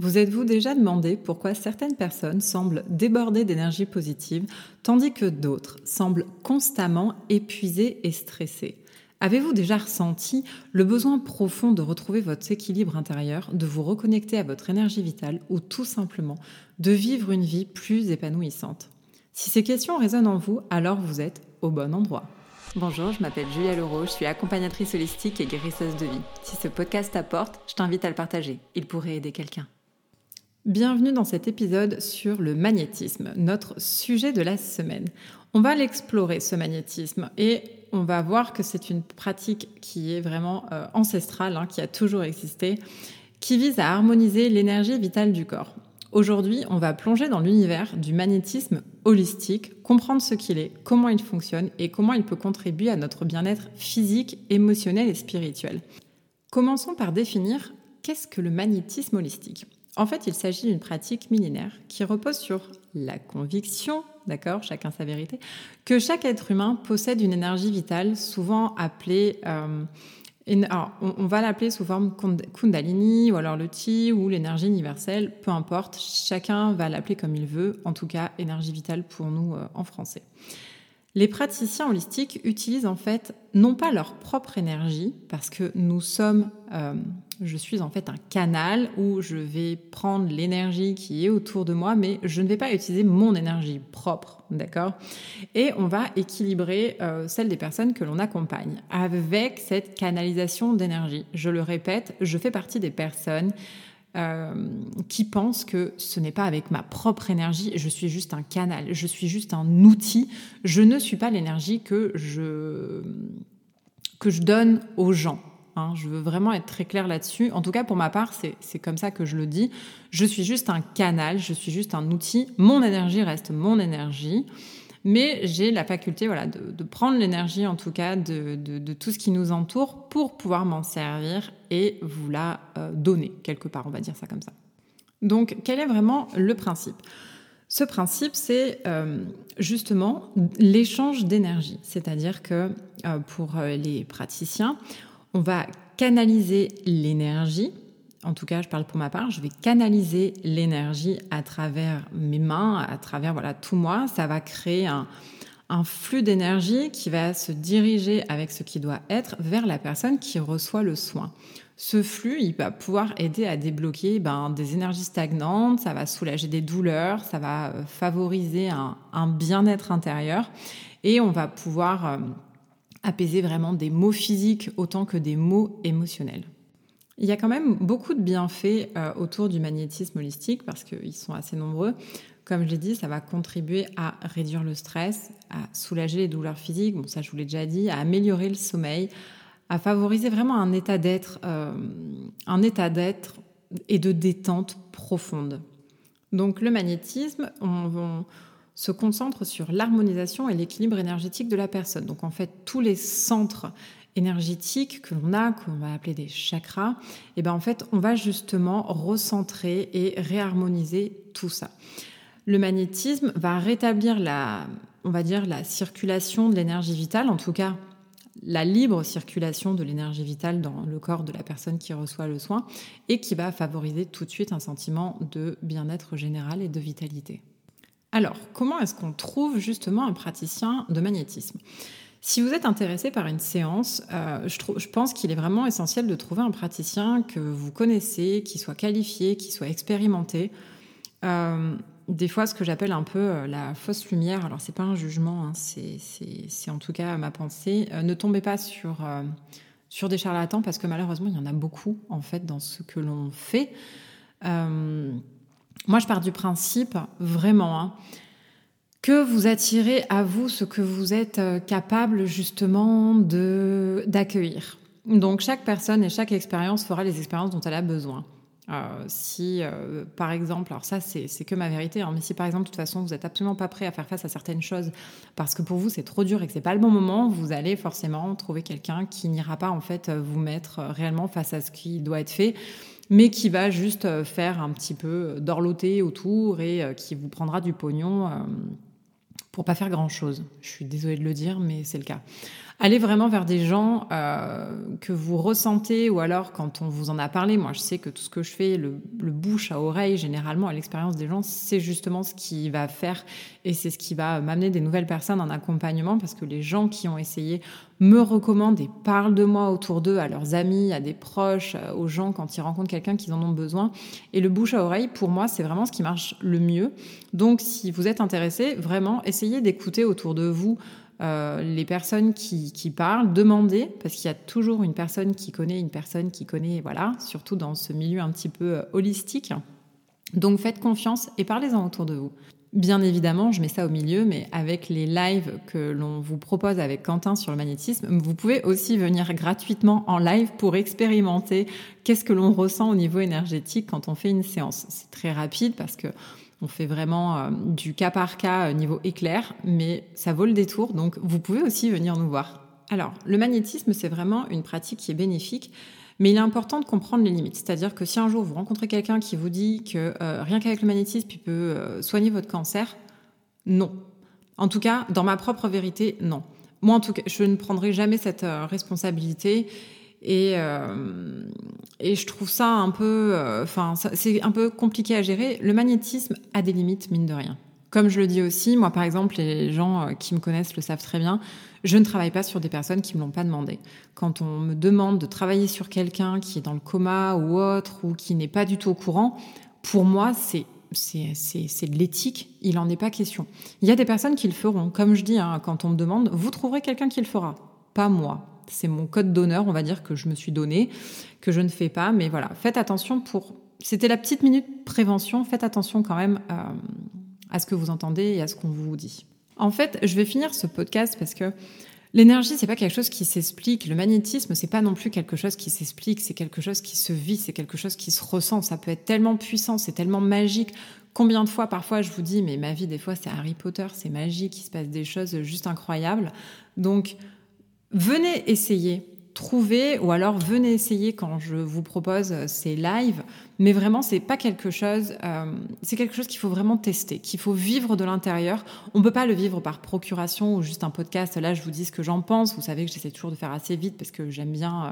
Vous êtes-vous déjà demandé pourquoi certaines personnes semblent déborder d'énergie positive, tandis que d'autres semblent constamment épuisées et stressées? Avez-vous déjà ressenti le besoin profond de retrouver votre équilibre intérieur, de vous reconnecter à votre énergie vitale ou tout simplement de vivre une vie plus épanouissante? Si ces questions résonnent en vous, alors vous êtes au bon endroit. Bonjour, je m'appelle Julia Leroux, je suis accompagnatrice holistique et guérisseuse de vie. Si ce podcast t'apporte, je t'invite à le partager. Il pourrait aider quelqu'un. Bienvenue dans cet épisode sur le magnétisme, notre sujet de la semaine. On va l'explorer, ce magnétisme, et on va voir que c'est une pratique qui est vraiment euh, ancestrale, hein, qui a toujours existé, qui vise à harmoniser l'énergie vitale du corps. Aujourd'hui, on va plonger dans l'univers du magnétisme holistique, comprendre ce qu'il est, comment il fonctionne et comment il peut contribuer à notre bien-être physique, émotionnel et spirituel. Commençons par définir qu'est-ce que le magnétisme holistique. En fait, il s'agit d'une pratique millénaire qui repose sur la conviction, d'accord, chacun sa vérité, que chaque être humain possède une énergie vitale, souvent appelée, euh, on, va l'appeler sous forme Kundalini ou alors le Ti ou l'énergie universelle, peu importe, chacun va l'appeler comme il veut, en tout cas énergie vitale pour nous euh, en français. Les praticiens holistiques utilisent en fait non pas leur propre énergie, parce que nous sommes, euh, je suis en fait un canal où je vais prendre l'énergie qui est autour de moi, mais je ne vais pas utiliser mon énergie propre, d'accord? Et on va équilibrer euh, celle des personnes que l'on accompagne avec cette canalisation d'énergie. Je le répète, je fais partie des personnes euh, qui pensent que ce n'est pas avec ma propre énergie, je suis juste un canal, je suis juste un outil, je ne suis pas l'énergie que je, que je donne aux gens. Hein. Je veux vraiment être très clair là-dessus. En tout cas, pour ma part, c'est comme ça que je le dis. Je suis juste un canal, je suis juste un outil. Mon énergie reste mon énergie mais j'ai la faculté de, prendre l'énergie en tout cas de, tout ce qui nous entoure pour pouvoir m'en servir et vous la euh, donner quelque part, on va dire ça comme ça. Donc quel est vraiment le principe? Ce principe, c'est euh, justement l'échange d'énergie, c'est-à-dire que euh, pour les praticiens, on va canaliser l'énergie en tout cas, je parle pour ma part, je vais canaliser l'énergie à travers mes mains, à travers voilà tout moi. Ça va créer un, flux d'énergie qui va se diriger avec ce qui doit être vers la personne qui reçoit le soin. Ce flux, il va pouvoir aider à débloquer ben, des énergies stagnantes, ça va soulager des douleurs, ça va euh, favoriser un, bien-être intérieur et on va pouvoir euh, apaiser vraiment des maux physiques autant que des maux émotionnels. Il y a quand même beaucoup de bienfaits euh, autour du magnétisme holistique parce qu'ils sont assez nombreux. Comme je l'ai dit, ça va contribuer à réduire le stress, à soulager les douleurs physiques, bon ça je vous l'ai déjà dit, à améliorer le sommeil, à favoriser vraiment un état d'être, euh, un état d'être et de détente profonde. Donc le magnétisme, on se concentre sur l'harmonisation et l'équilibre énergétique de la personne. Donc en fait, tous les centres énergétiques que l'on a, qu'on va appeler des chakras, et ben en fait, on va justement recentrer et réharmoniser tout ça. Le magnétisme va rétablir la, on va dire, la circulation de l'énergie vitale, en tout cas la libre circulation de l'énergie vitale dans le corps de la personne qui reçoit le soin et qui va favoriser tout de suite un sentiment de bien-être général et de vitalité. Alors, comment est-ce qu'on trouve justement un praticien de magnétisme? Si vous êtes intéressé par une séance, euh, je, pense qu'il est vraiment essentiel de trouver un praticien que vous connaissez, qui soit qualifié, qui soit expérimenté. Euh, des fois, ce que j'appelle un peu euh, la fausse lumière, alors c'est pas un jugement, hein, c'est en tout cas ma pensée. ne tombez pas sur, sur des charlatans parce que malheureusement, il y en a beaucoup en fait dans ce que l'on fait. moi, je pars du principe vraiment. Hein, que vous attirez à vous ce que vous êtes euh, capable justement de d'accueillir. Donc chaque personne et chaque expérience fera les expériences dont elle a besoin. Euh, si, euh, par exemple, alors ça c'est que ma vérité, hein, mais si par exemple, de toute façon, vous n'êtes absolument pas prêt à faire face à certaines choses parce que pour vous c'est trop dur et que c'est pas le bon moment, vous allez forcément trouver quelqu'un qui n'ira pas en fait vous mettre réellement face à ce qui doit être fait, mais qui va juste faire un petit peu d'orloter autour et qui vous prendra du pognon pour pas faire grand chose. Je suis désolée de le dire, mais c'est le cas. Allez vraiment vers des gens euh, que vous ressentez ou alors quand on vous en a parlé. Moi, je sais que tout ce que je fais, le, bouche à oreille, généralement, à l'expérience des gens, c'est justement ce qui va faire et c'est ce qui va m'amener des nouvelles personnes en accompagnement parce que les gens qui ont essayé me recommandent et parlent de moi autour d'eux, à leurs amis, à des proches, euh, aux gens quand ils rencontrent quelqu'un qu'ils en ont besoin. Et le bouche à oreille, pour moi, c'est vraiment ce qui marche le mieux. Donc, si vous êtes intéressé, vraiment, essayez d'écouter autour de vous euh, les personnes qui, parlent, demandez, parce qu'il y a toujours une personne qui connaît une personne qui connaît, voilà, surtout dans ce milieu un petit peu euh, holistique. Donc faites confiance et parlez-en autour de vous. Bien évidemment, je mets ça au milieu, mais avec les lives que l'on vous propose avec Quentin sur le magnétisme, vous pouvez aussi venir gratuitement en live pour expérimenter qu'est-ce que l'on ressent au niveau énergétique quand on fait une séance. C'est très rapide parce que on fait vraiment euh, du cas par cas euh, niveau éclair, mais ça vaut le détour, donc vous pouvez aussi venir nous voir. Alors, le magnétisme, c'est vraiment une pratique qui est bénéfique, mais il est important de comprendre les limites. C'est-à-dire que si un jour vous rencontrez quelqu'un qui vous dit que euh, rien qu'avec le magnétisme, il peut soigner votre cancer, non. En tout cas, dans ma propre vérité, non. Moi, en tout cas, je ne prendrai jamais cette responsabilité et, euh, et je trouve ça un peu, euh, enfin, c'est un peu compliqué à gérer. Le magnétisme a des limites, mine de rien. Comme je le dis aussi, moi par exemple, les gens euh, qui me connaissent le savent très bien, je ne travaille pas sur des personnes qui me l'ont pas demandé. Quand on me demande de travailler sur quelqu'un qui est dans le coma ou autre, ou qui n'est pas du tout au courant, pour moi, c'est c'est de l'éthique, il n'en est pas question. Il y a des personnes qui le feront. Comme je dis, hein, quand on me demande, vous trouverez quelqu'un qui le fera. Pas moi c'est mon code d'honneur, on va dire, que je me suis donné, que je ne fais pas. Mais voilà, faites attention pour. C'était la petite minute prévention. Faites attention quand même euh, à ce que vous entendez et à ce qu'on vous dit. En fait, je vais finir ce podcast parce que l'énergie, c'est pas quelque chose qui s'explique. Le magnétisme, c'est pas non plus quelque chose qui s'explique. C'est quelque chose qui se vit. C'est quelque chose qui se ressent. Ça peut être tellement puissant, c'est tellement magique. Combien de fois, parfois, je vous dis, mais ma vie, des fois, c'est Harry Potter, c'est magique, il se passe des choses juste incroyables. Donc, Venez essayer, trouvez, ou alors venez essayer quand je vous propose ces lives. Mais vraiment, c'est pas quelque chose, euh, c'est quelque chose qu'il faut vraiment tester, qu'il faut vivre de l'intérieur. On peut pas le vivre par procuration ou juste un podcast. Là, je vous dis ce que j'en pense. Vous savez que j'essaie toujours de faire assez vite parce que j'aime bien euh,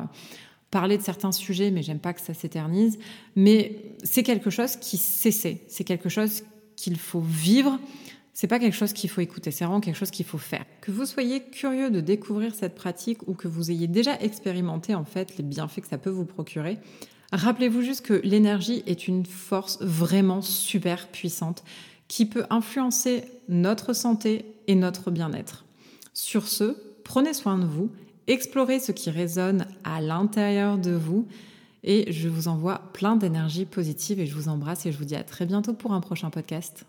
parler de certains sujets, mais j'aime pas que ça s'éternise. Mais c'est quelque chose qui s'essaie. C'est quelque chose qu'il faut vivre c'est pas quelque chose qu'il faut écouter, c'est vraiment quelque chose qu'il faut faire. Que vous soyez curieux de découvrir cette pratique ou que vous ayez déjà expérimenté en fait les bienfaits que ça peut vous procurer, rappelez-vous juste que l'énergie est une force vraiment super puissante qui peut influencer notre santé et notre bien-être. Sur ce, prenez soin de vous, explorez ce qui résonne à l'intérieur de vous et je vous envoie plein d'énergie positive et je vous embrasse et je vous dis à très bientôt pour un prochain podcast.